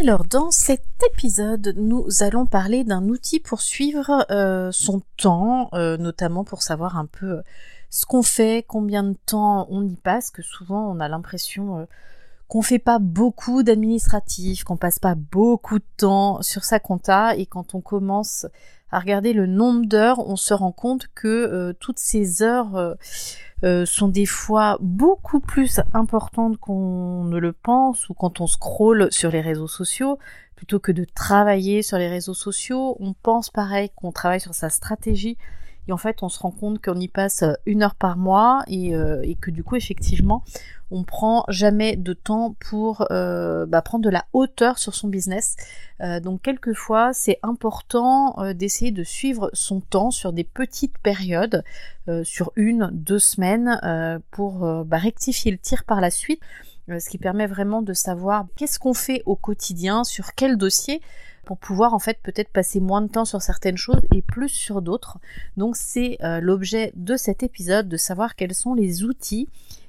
Alors dans cet épisode, nous allons parler d'un outil pour suivre euh, son temps, euh, notamment pour savoir un peu euh, ce qu'on fait, combien de temps on y passe, que souvent on a l'impression qu'on fait pas beaucoup d'administratif, qu'on passe pas beaucoup de temps sur sa compta et quand on commence à regarder le nombre d'heures, on se rend compte que toutes ces heures euh, sont des fois beaucoup plus importantes qu'on ne le pense ou quand on scrolle sur les réseaux sociaux. Plutôt que de travailler sur les réseaux sociaux, on pense pareil qu'on travaille sur sa stratégie et en fait on se rend compte qu'on y passe une heure par mois et, euh, et que du coup effectivement on prend jamais de temps pour euh, bah, prendre de la hauteur sur son business. Euh, donc quelquefois c'est important euh, d'essayer de suivre son temps sur des petites périodes, sur une, deux semaines, pour bah, rectifier le tir par la suite. Ce qui permet vraiment de savoir qu'est-ce qu'on fait au quotidien, sur quel dossier, pour pouvoir en fait peut-être passer moins de temps sur certaines choses et plus sur d'autres. Donc c'est l'objet de cet épisode de savoir quels sont les outils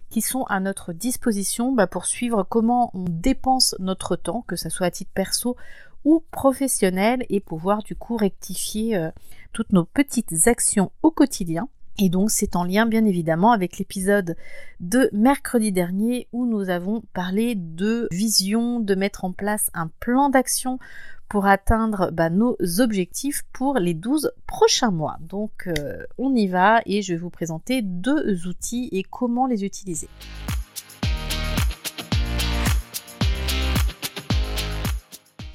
qui sont à notre disposition bah, pour suivre comment on dépense notre temps, que ce soit à titre perso ou professionnel, et pouvoir du coup rectifier euh, toutes nos petites actions au quotidien. Et donc c'est en lien bien évidemment avec l'épisode de mercredi dernier où nous avons parlé de vision, de mettre en place un plan d'action pour atteindre bah, nos objectifs pour les 12 prochains mois. Donc euh, on y va et je vais vous présenter deux outils et comment les utiliser.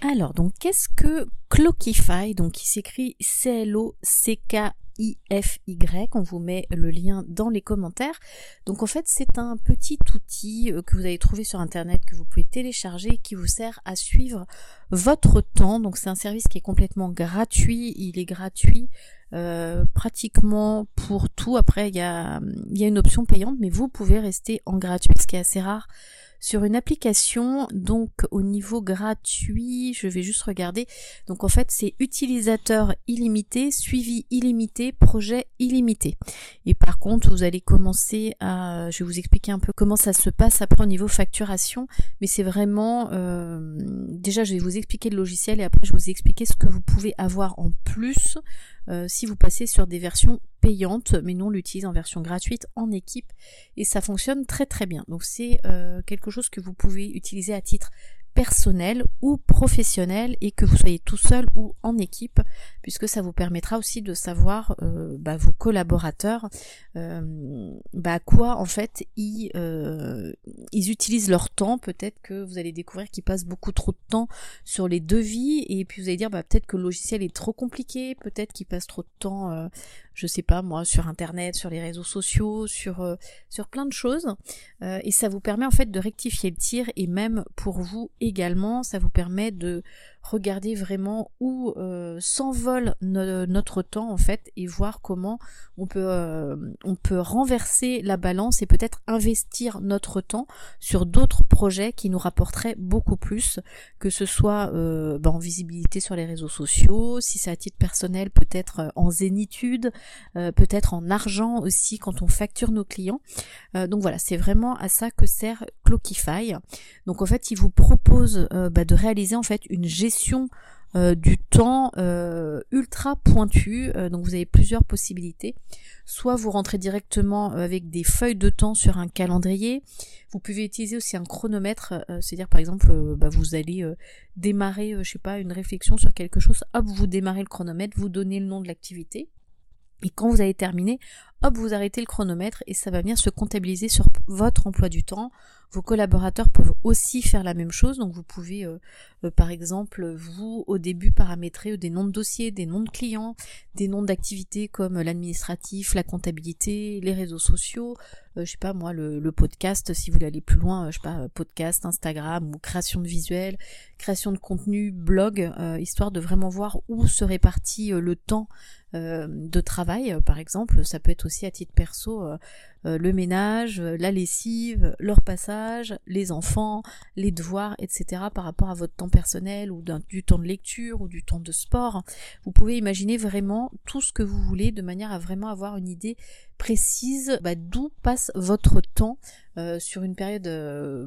Alors, donc, qu'est-ce que Clockify, donc qui s'écrit C-L-O-C-K IFY. On vous met le lien dans les commentaires. Donc en fait, c'est un petit outil euh, que vous allez trouver sur internet que vous pouvez télécharger qui vous sert à suivre votre temps. Donc c'est un service qui est complètement gratuit. Il est gratuit euh, pratiquement pour tout. Après, il y a, il y a une option payante, mais vous pouvez rester en gratuit, ce qui est assez rare sur une application. Donc au niveau gratuit, je vais juste regarder. Donc en fait c'est utilisateur illimité, suivi illimité, projet illimité. Et par contre vous allez commencer à, je vais vous expliquer un peu comment ça se passe après au niveau facturation. Mais c'est vraiment, euh, déjà je vais vous expliquer le logiciel et après je vais vous expliquer ce que vous pouvez avoir en plus euh, si vous passez sur des versions payantes, mais nous on l'utilise en version gratuite en équipe et ça fonctionne très très bien. Donc c'est euh, quelque chose que vous pouvez utiliser à titre personnel ou professionnel et que vous soyez tout seul ou en équipe puisque ça vous permettra aussi de savoir euh, bah, vos collaborateurs euh, bah, quoi en fait ils, euh, ils utilisent leur temps. Peut-être que vous allez découvrir qu'ils passent beaucoup trop de temps sur les devis et puis vous allez dire bah, peut-être que le logiciel est trop compliqué peut-être qu'ils passent trop de temps je sais pas moi sur internet sur les réseaux sociaux sur sur plein de choses. Et ça vous permet en fait de rectifier le tir et même pour vous également, ça vous permet de regarder vraiment où euh, s'envole notre temps en fait et voir comment on peut euh, on peut renverser la balance et peut-être investir notre temps sur d'autres projets qui nous rapporteraient beaucoup plus que ce soit euh, bah, en visibilité sur les réseaux sociaux si c'est à titre personnel peut-être en zénitude peut-être en argent aussi quand on facture nos clients. Donc voilà c'est vraiment à ça que sert Clockify. Donc en fait il vous propose bah, de réaliser en fait une gestion du temps ultra pointu. donc vous avez plusieurs possibilités. Soit vous rentrez directement avec des feuilles de temps sur un calendrier. Vous pouvez utiliser aussi un chronomètre, c'est-à-dire par exemple, bah, vous allez démarrer, je sais pas, une réflexion sur quelque chose. Hop, vous démarrez le chronomètre, vous donnez le nom de l'activité. Et quand vous avez terminé, hop, vous arrêtez le chronomètre et ça va venir se comptabiliser sur votre emploi du temps. Vos collaborateurs peuvent aussi faire la même chose, donc vous pouvez euh, euh, par exemple vous au début paramétrer des noms de dossiers, des noms de clients, des noms d'activités comme l'administratif, la comptabilité, les réseaux sociaux, euh, je sais pas moi le, podcast. Si vous voulez aller plus loin, je sais pas podcast, Instagram ou création de visuels, création de contenu, blog, histoire de vraiment voir où se répartit le temps de travail par exemple, ça peut être aussi à titre perso euh, le ménage, euh, la lessive, leur passage, les enfants, les devoirs, etc. par rapport à votre temps personnel ou du temps de lecture ou du temps de sport. Vous pouvez imaginer vraiment tout ce que vous voulez de manière à vraiment avoir une idée précise bah, d'où passe votre temps euh, sur une période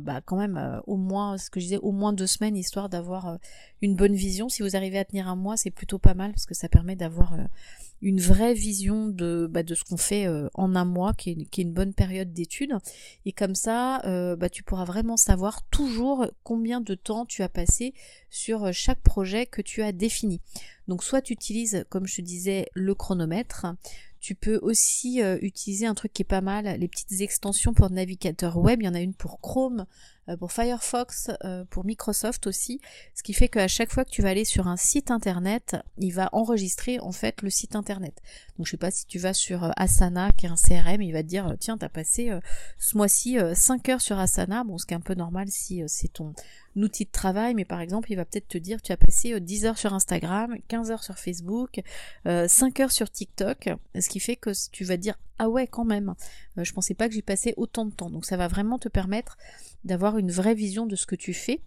bah, quand même au moins ce que je disais au moins deux semaines histoire d'avoir une bonne vision si vous arrivez à tenir un mois c'est plutôt pas mal parce que ça permet d'avoir une vraie vision de, bah, de ce qu'on fait euh, en un mois, qui est, une bonne période d'étude. Et comme ça, euh, bah, tu pourras vraiment savoir toujours combien de temps tu as passé sur euh, chaque projet que tu as défini. Donc soit tu utilises, comme je te disais, le chronomètre, tu peux aussi utiliser un truc qui est pas mal, les petites extensions pour navigateur web. Il y en a une pour Chrome, pour Firefox, euh, pour Microsoft aussi, ce qui fait qu'à chaque fois que tu vas aller sur un site internet, il va enregistrer en fait le site internet. Donc je sais pas si tu vas sur euh, Asana, qui est un CRM, il va te dire tiens t'as passé ce mois-ci 5 heures sur Asana, bon ce qui est un peu normal si c'est ton outil de travail, mais par exemple, il va peut-être te dire tu as passé 10 heures sur Instagram, 15 heures sur Facebook, 5 heures sur TikTok, ce qui fait que tu vas dire ah ouais quand même, je pensais pas que j'y passais autant de temps. Donc ça va vraiment te permettre d'avoir une vraie vision de ce que tu fais.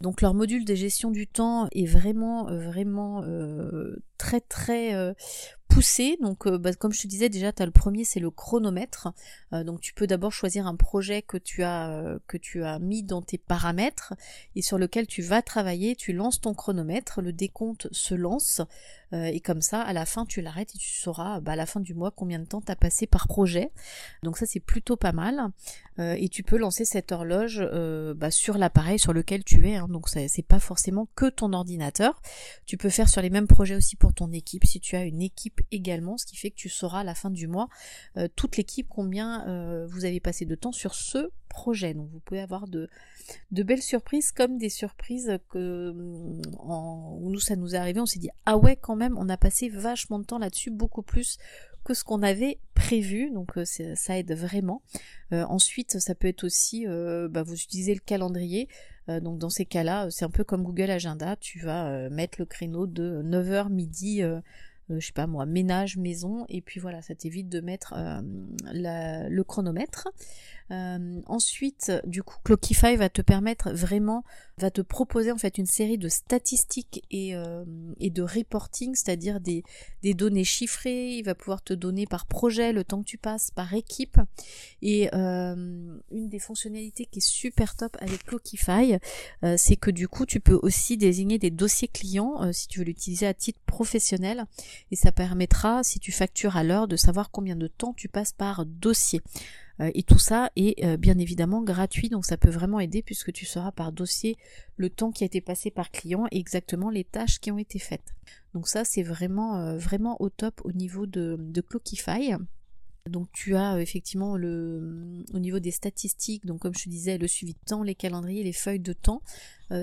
Donc leur module de gestion du temps est vraiment euh, vraiment euh, très très euh, poussé. Donc bah, comme je te disais déjà, tu as le premier, c'est le chronomètre. donc tu peux d'abord choisir un projet que tu as que tu as mis dans tes paramètres et sur lequel tu vas travailler. Tu lances ton chronomètre, le décompte se lance. Euh, et comme ça, à la fin, tu l'arrêtes et tu sauras bah, à la fin du mois combien de temps tu as passé par projet. Donc ça, c'est plutôt pas mal. Euh, et tu peux lancer cette horloge euh, bah, sur l'appareil sur lequel tu es. Hein. Donc c'est pas forcément que ton ordinateur. Tu peux faire sur les mêmes projets aussi pour ton équipe si tu as une équipe également, ce qui fait que tu sauras à la fin du mois toute l'équipe combien vous avez passé de temps sur ce projet. Donc vous pouvez avoir de, belles surprises comme des surprises que en, nous ça nous est arrivé, on s'est dit ah ouais quand même on a passé vachement de temps là-dessus, beaucoup plus que ce qu'on avait prévu, donc euh, ça aide vraiment. Euh, ensuite ça peut être aussi, euh, bah, vous utilisez le calendrier, donc dans ces cas-là c'est un peu comme Google Agenda, tu vas mettre le créneau de 9h midi je sais pas moi, ménage, maison, et puis voilà, ça t'évite de mettre le chronomètre. Euh, ensuite, du coup, Clockify va te permettre vraiment, va te proposer en fait une série de statistiques et, euh, de reporting, c'est-à-dire des, des, données chiffrées. Il va pouvoir te donner par projet le temps que tu passes, par équipe. Et euh, une des fonctionnalités qui est super top avec Clockify, c'est que du coup, tu peux aussi désigner des dossiers clients si tu veux l'utiliser à titre professionnel. Et ça permettra, si tu factures à l'heure, de savoir combien de temps tu passes par dossier. Euh, et tout ça est euh, bien évidemment gratuit, donc ça peut vraiment aider puisque tu sauras par dossier le temps qui a été passé par client et exactement les tâches qui ont été faites. Donc ça c'est vraiment euh, au top au niveau de, de Clockify. Donc tu as effectivement le au niveau des statistiques, donc comme je te disais, le suivi de temps, les calendriers, les feuilles de temps.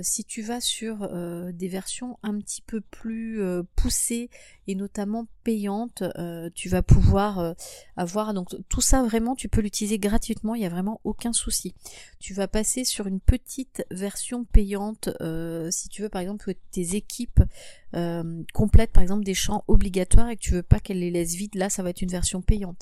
Si tu vas sur des versions un petit peu plus poussées et notamment payante, euh, tu vas pouvoir euh, avoir donc tout ça vraiment tu peux l'utiliser gratuitement, il n'y a vraiment aucun souci. Tu vas passer sur une petite version payante euh, si tu veux par exemple que tes équipes complètent par exemple des champs obligatoires et que tu veux pas qu'elles les laissent vides, là ça va être une version payante.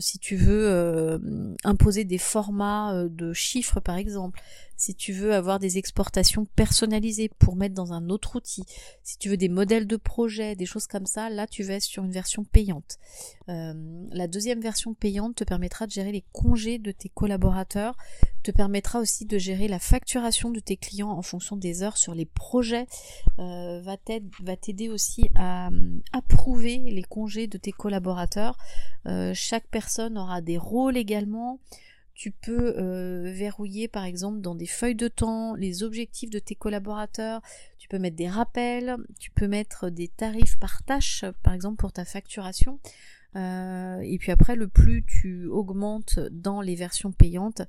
si tu veux imposer des formats de chiffres par exemple, si tu veux avoir des exportations personnalisées pour mettre dans un autre outil, si tu veux des modèles de projet, des choses comme ça, là tu vas sur une version payante. Euh, la deuxième version payante te permettra de gérer les congés de tes collaborateurs, te permettra aussi de gérer la facturation de tes clients en fonction des heures sur les projets, euh, va t'aider aussi à approuver les congés de tes collaborateurs. Euh, chaque personne aura des rôles également. Tu peux euh, verrouiller par exemple dans des feuilles de temps les objectifs de tes collaborateurs. Tu peux mettre des rappels. Tu peux mettre des tarifs par tâche par exemple pour ta facturation. Euh, et puis après, le plus tu augmentes dans les versions payantes,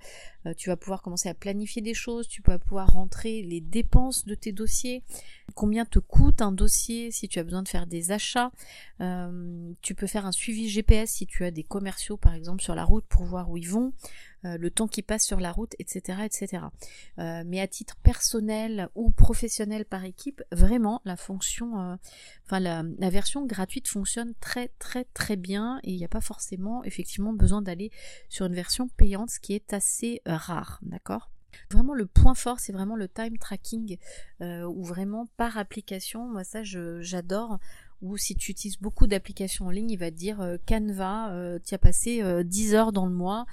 euh, tu vas pouvoir commencer à planifier des choses, tu vas pouvoir rentrer les dépenses de tes dossiers, combien te coûte un dossier si tu as besoin de faire des achats, euh, tu peux faire un suivi GPS si tu as des commerciaux par exemple sur la route pour voir où ils vont, euh, le temps qui passe sur la route, etc. etc. Euh, mais à titre personnel ou professionnel par équipe, vraiment la la, version gratuite fonctionne très très très bien et il n'y a pas forcément effectivement besoin d'aller sur une version payante, ce qui est assez rare, d'accord? Vraiment le point fort, c'est vraiment le time tracking, euh, ou vraiment par application, moi ça j'adore. Ou si tu utilises beaucoup d'applications en ligne, il va te dire euh, Canva, euh, tu as passé 10 euh, heures dans le mois,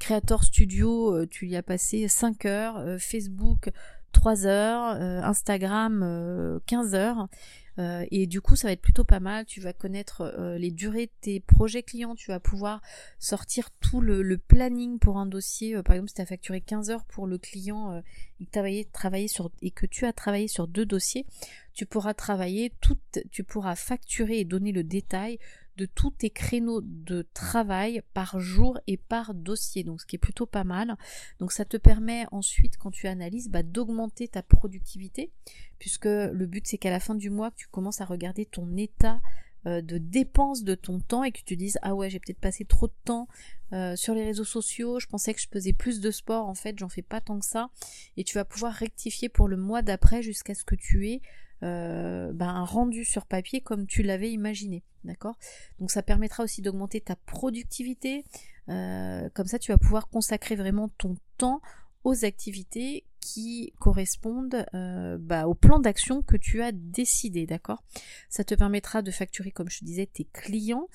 Creator Studio, tu y as passé 5 heures, Facebook 3 heures, Instagram 15 heures. Euh, et du coup, ça va être plutôt pas mal. Tu vas connaître euh, les durées de tes projets clients. Tu vas pouvoir sortir tout le, planning pour un dossier. Euh, par exemple, si tu as facturé 15 heures pour le client et, que travaillé sur, et que tu as travaillé sur deux dossiers, tu pourras travailler tout, tu pourras facturer et donner le détail de tous tes créneaux de travail par jour et par dossier, donc ce qui est plutôt pas mal. Donc ça te permet ensuite, quand tu analyses, bah, d'augmenter ta productivité, puisque le but c'est qu'à la fin du mois, tu commences à regarder ton état euh, de dépenses de ton temps et que tu te dises ah ouais j'ai peut-être passé trop de temps euh, sur les réseaux sociaux, je pensais que je faisais plus de sport, en fait j'en fais pas tant que ça, et tu vas pouvoir rectifier pour le mois d'après jusqu'à ce que tu aies euh, ben, un rendu sur papier comme tu l'avais imaginé. D'accord? Donc ça permettra aussi d'augmenter ta productivité. Euh, comme ça, tu vas pouvoir consacrer vraiment ton temps aux activités qui correspondent euh, bah, au plan d'action que tu as décidé, d'accord? Ça te permettra de facturer, comme je disais, tes clients,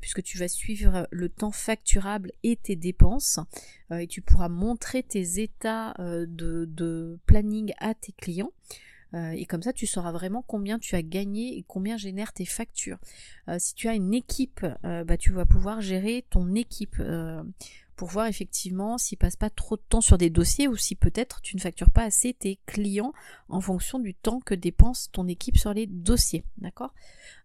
puisque tu vas suivre le temps facturable et tes dépenses, et tu pourras montrer tes états de, planning à tes clients. Euh, et comme ça, tu sauras vraiment combien tu as gagné et combien génèrent tes factures. Euh, si tu as une équipe, euh, bah, tu vas pouvoir gérer ton équipe pour voir effectivement s'il passe pas trop de temps sur des dossiers ou si peut-être tu ne factures pas assez tes clients en fonction du temps que dépense ton équipe sur les dossiers. D'accord?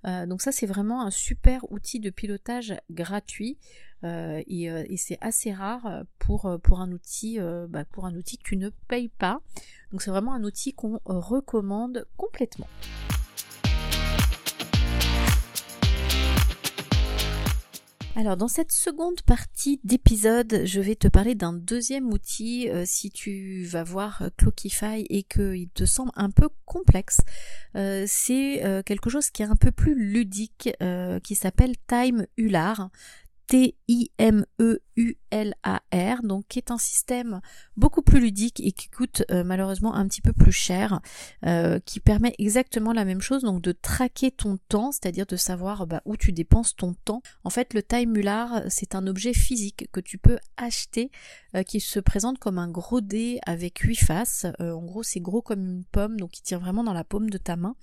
Donc ça c'est vraiment un super outil de pilotage gratuit et, et c'est assez rare pour, pour un outil bah, pour un outil que tu ne payes pas. Donc c'est vraiment un outil qu'on euh, recommande complètement. Alors dans cette seconde partie d'épisode, je vais te parler d'un deuxième outil euh, si tu vas voir euh, Clockify et qu'il te semble un peu complexe. c'est quelque chose qui est un peu plus ludique qui s'appelle Time Ular. T-I-M-E T-I-M-E-U-L-A-R, donc qui est un système beaucoup plus ludique et qui coûte euh, malheureusement un petit peu plus cher, euh, qui permet exactement la même chose, donc de traquer ton temps, c'est-à-dire de savoir bah, où tu dépenses ton temps. En fait, le Time Mular, c'est un objet physique que tu peux acheter, euh, qui se présente comme un gros dé avec huit faces. en gros, c'est gros comme une pomme, donc il tient vraiment dans la paume de ta main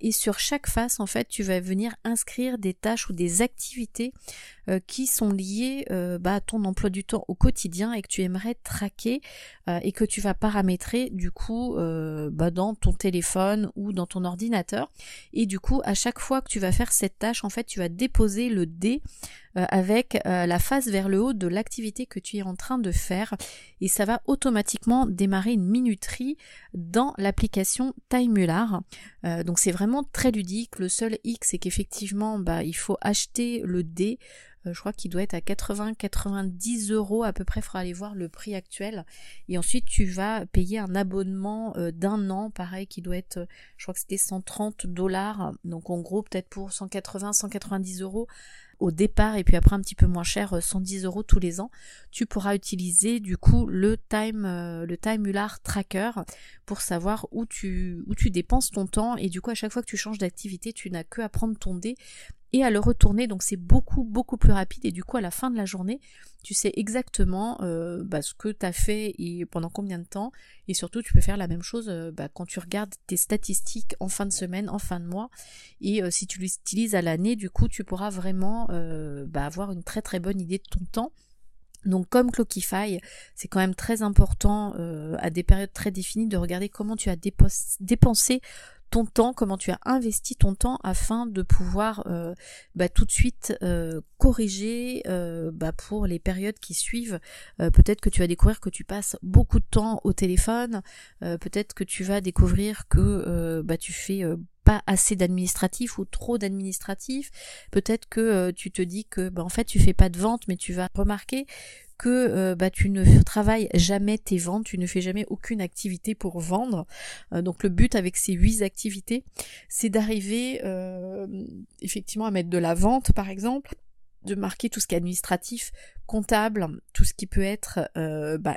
et sur chaque face en fait tu vas venir inscrire des tâches ou des activités qui sont liées bah, à ton emploi du temps au quotidien et que tu aimerais traquer euh, et que tu vas paramétrer du coup bah, dans ton téléphone ou dans ton ordinateur et du coup à chaque fois que tu vas faire cette tâche en fait tu vas déposer le dé euh, avec euh, la face vers le haut de l'activité que tu es en train de faire et ça va automatiquement démarrer une minuterie dans l'application Timemular. Euh, donc c'est vraiment très ludique. Le seul X c'est qu'effectivement bah, il faut acheter le dé. Je crois qu'il doit être à 80-90 euros à peu près. Il faudra aller voir le prix actuel. Et ensuite, tu vas payer un abonnement d'un an, pareil, qui doit être, je crois que c'était 130 dollars. Donc en gros, peut-être pour 180-190 euros au départ et puis après un petit peu moins cher, 110 euros tous les ans, tu pourras utiliser du coup le time, le time tracker pour savoir où tu, où tu dépenses ton temps et du coup à chaque fois que tu changes d'activité, tu n'as que à prendre ton dé et à le retourner. Donc c'est beaucoup beaucoup plus rapide et du coup à la fin de la journée, tu sais exactement euh, bah, ce que tu as fait et pendant combien de temps. Et surtout tu peux faire la même chose euh, bah, quand tu regardes tes statistiques en fin de semaine, en fin de mois. Et euh, si tu l'utilises à l'année, du coup tu pourras vraiment bah, avoir une très très bonne idée de ton temps. Donc comme Clockify, c'est quand même très important à des périodes très définies de regarder comment tu as dépensé ton temps, comment tu as investi ton temps afin de pouvoir euh, bah, tout de suite euh, corriger euh, bah, pour les périodes qui suivent. peut-être que tu vas découvrir que tu passes beaucoup de temps au téléphone, peut-être que tu vas découvrir que bah, tu fais pas assez d'administratif ou trop d'administratif. Peut-être que tu te dis que bah, en fait tu fais pas de vente, mais tu vas remarquer que euh, bah, tu ne travailles jamais tes ventes, tu ne fais jamais aucune activité pour vendre. Euh, donc le but avec ces huit activités, c'est d'arriver euh, effectivement à mettre de la vente par exemple, de marquer tout ce qui est administratif, comptable, tout ce qui peut être RH, bah,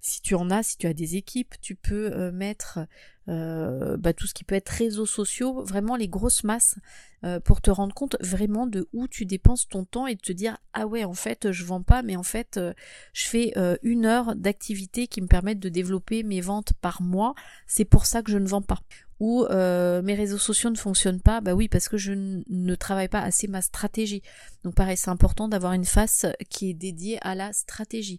si tu en as, si tu as des équipes, tu peux mettre bah, tout ce qui peut être réseaux sociaux, vraiment les grosses masses euh, pour te rendre compte vraiment de où tu dépenses ton temps et de te dire ah ouais en fait je vends pas mais en fait euh, je fais euh, une heure d'activité qui me permettent de développer mes ventes par mois c'est pour ça que je ne vends pas ou mes réseaux sociaux ne fonctionnent pas, bah oui, parce que je ne travaille pas assez ma stratégie. Donc pareil, c'est important d'avoir une face qui est dédiée à la stratégie.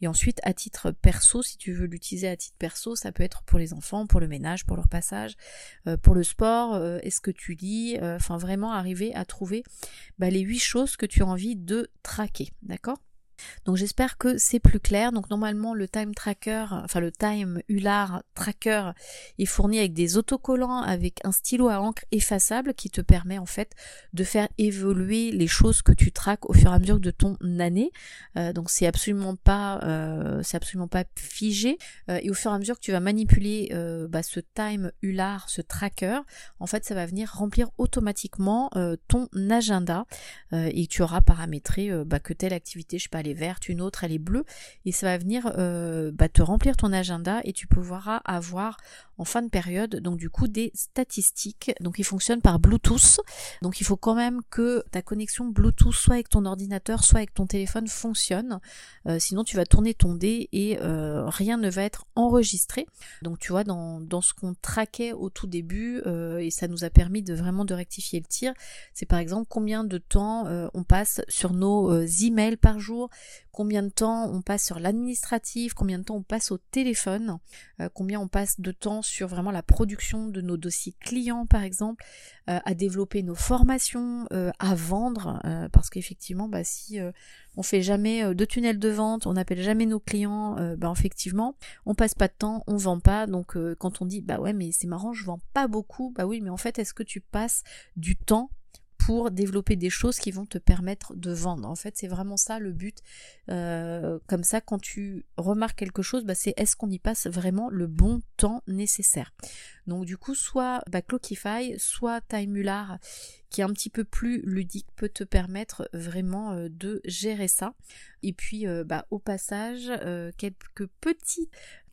Et ensuite, à titre perso, si tu veux l'utiliser à titre perso, ça peut être pour les enfants, pour le ménage, pour leur passage, pour le sport, est-ce que tu lis, enfin vraiment arriver à trouver bah, les huit choses que tu as envie de traquer, d'accord? Donc j'espère que c'est plus clair. Donc normalement le time tracker, enfin le time Ular tracker est fourni avec des autocollants, avec un stylo à encre effaçable qui te permet en fait de faire évoluer les choses que tu traques au fur et à mesure de ton année. Euh, donc c'est absolument pas, euh, absolument pas figé. Euh, et au fur et à mesure que tu vas manipuler bah, ce time Ular, ce tracker, en fait ça va venir remplir automatiquement ton agenda et tu auras paramétré bah, que telle activité, je sais pas, verte, une autre elle est bleue, et ça va venir euh, bah, te remplir ton agenda et tu pourras avoir en fin de période donc du coup des statistiques. Donc il fonctionne par Bluetooth, donc il faut quand même que ta connexion Bluetooth soit avec ton ordinateur, soit avec ton téléphone fonctionne, euh, sinon tu vas tourner ton dé et euh, rien ne va être enregistré. Donc tu vois dans, dans ce qu'on traquait au tout début et ça nous a permis de vraiment de rectifier le tir, c'est par exemple combien de temps on passe sur nos emails par jour, combien de temps on passe sur l'administratif, combien de temps on passe au téléphone, euh, combien on passe de temps sur vraiment la production de nos dossiers clients par exemple, euh, à développer nos formations, euh, à vendre, parce qu'effectivement bah, si on fait jamais de tunnel de vente, on n'appelle jamais nos clients, bah effectivement on passe pas de temps, on vend pas, donc quand on dit bah ouais mais c'est marrant je vends pas beaucoup, bah oui mais en fait est-ce que tu passes du temps pour développer des choses qui vont te permettre de vendre. En fait, c'est vraiment ça le but. Euh, comme ça, quand tu remarques quelque chose, bah, c'est est-ce qu'on y passe vraiment le bon temps nécessaire. Donc du coup, soit bah, Clockify, soit Timemular, qui est un petit peu plus ludique, peut te permettre vraiment euh, de gérer ça. Et puis, euh, bah, au passage, quelques petits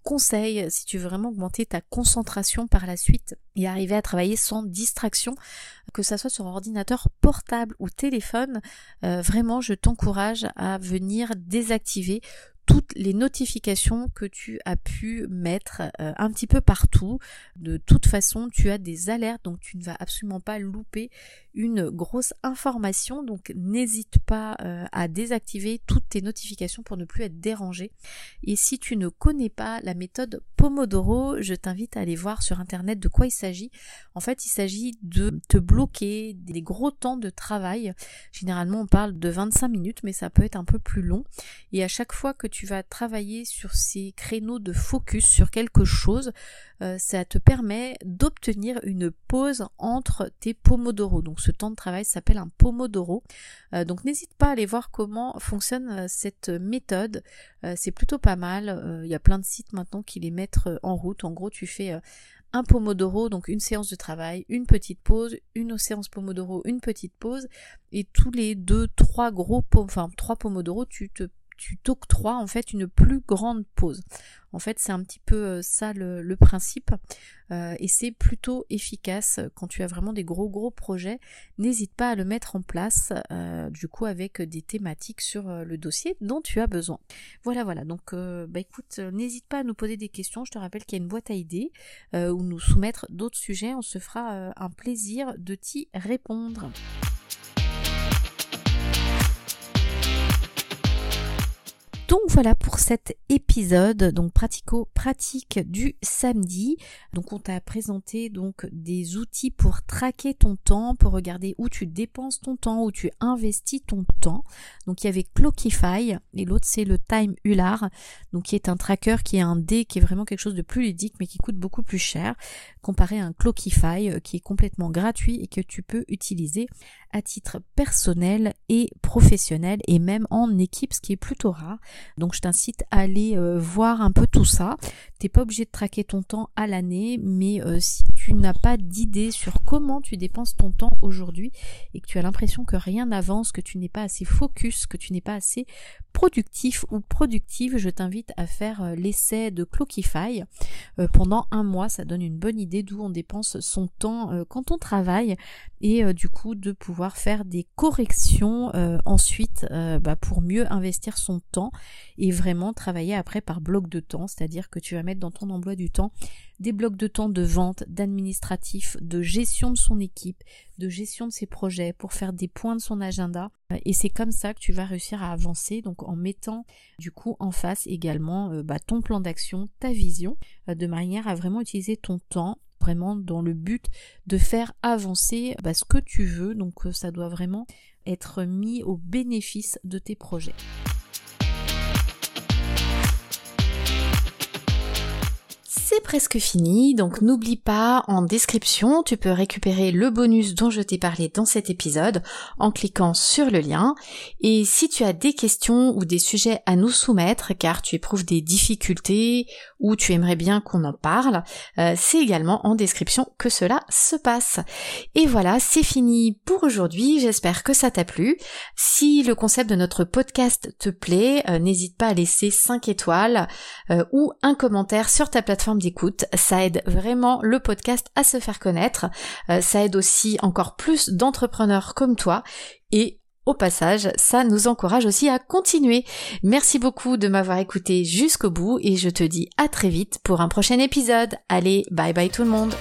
conseil si tu veux vraiment augmenter ta concentration par la suite et arriver à travailler sans distraction, que ça soit sur ordinateur portable ou téléphone, euh, vraiment je t'encourage à venir désactiver toutes les notifications que tu as pu mettre euh, un petit peu partout. De toute façon, tu as des alertes, donc tu ne vas absolument pas louper une grosse information. Donc n'hésite pas euh, à désactiver toutes tes notifications pour ne plus être dérangé. Et si tu ne connais pas la méthode Pomodoro, je t'invite à aller voir sur internet de quoi il s'agit. En fait, il s'agit de te bloquer des gros temps de travail. Généralement, on parle de 25 minutes, mais ça peut être un peu plus long. Et à chaque fois que tu tu vas travailler sur ces créneaux de focus sur quelque chose, euh, ça te permet d'obtenir une pause entre tes pomodoro. Donc ce temps de travail s'appelle un pomodoro. Euh, donc n'hésite pas à aller voir comment fonctionne euh, cette méthode. c'est plutôt pas mal. Il y a plein de sites maintenant qui les mettent en route. En gros, tu fais un pomodoro, donc une séance de travail, une petite pause, une séance pomodoro, une petite pause, et tous les deux, trois gros, enfin trois pomodoro, tu te tu t'octroies en fait une plus grande pause. En fait, c'est un petit peu euh, ça le, principe euh, et c'est plutôt efficace quand tu as vraiment des gros gros projets. N'hésite pas à le mettre en place euh, du coup avec des thématiques sur le dossier dont tu as besoin. Voilà, voilà. Donc, bah écoute, n'hésite pas à nous poser des questions. Je te rappelle qu'il y a une boîte à idées ou nous soumettre d'autres sujets. On se fera un plaisir de t'y répondre. Donc voilà pour cet épisode donc pratico-pratique du samedi. Donc on t'a présenté donc des outils pour traquer ton temps, pour regarder où tu dépenses ton temps, où tu investis ton temps. Donc il y avait Clockify et l'autre c'est le Time Ular, donc qui est un tracker qui est un dé qui est vraiment quelque chose de plus ludique mais qui coûte beaucoup plus cher comparé à un Clockify euh, qui est complètement gratuit et que tu peux utiliser à titre personnel et professionnel et même en équipe, ce qui est plutôt rare. Donc je t'incite à aller euh, voir un peu tout ça. T'es pas obligé de traquer ton temps à l'année, mais euh, si tu n'as pas d'idée sur comment tu dépenses ton temps aujourd'hui et que tu as l'impression que rien n'avance, que tu n'es pas assez focus, que tu n'es pas assez productif ou productive, je t'invite à faire euh, l'essai de Clockify pendant un mois. Ça donne une bonne idée d'où on dépense son temps quand on travaille et du coup de pouvoir faire des corrections euh, ensuite euh, bah, pour mieux investir son temps et vraiment travailler après par bloc de temps, c'est-à-dire que tu vas mettre dans ton emploi du temps des blocs de temps de vente, d'administratif, de gestion de son équipe, de gestion de ses projets pour faire des points de son agenda. Et c'est comme ça que tu vas réussir à avancer, donc en mettant du coup en face également euh, bah, ton plan d'action, ta vision, de manière à vraiment utiliser ton temps vraiment dans le but de faire avancer bah, ce que tu veux. Donc euh, ça doit vraiment être mis au bénéfice de tes projets. C'est presque fini, donc n'oublie pas, en description, tu peux récupérer le bonus dont je t'ai parlé dans cet épisode en cliquant sur le lien. Et si tu as des questions ou des sujets à nous soumettre, car tu éprouves des difficultés ou tu aimerais bien qu'on en parle, euh, c'est également en description que cela se passe. Et voilà, c'est fini pour aujourd'hui, j'espère que ça t'a plu. Si le concept de notre podcast te plaît, euh, n'hésite pas à laisser 5 étoiles euh, ou un commentaire sur ta plateforme d'écoute. Ça aide vraiment le podcast à se faire connaître. ça aide aussi encore plus d'entrepreneurs comme toi et au passage, ça nous encourage aussi à continuer. Merci beaucoup de m'avoir écouté jusqu'au bout et je te dis à très vite pour un prochain épisode. Allez, bye bye tout le monde.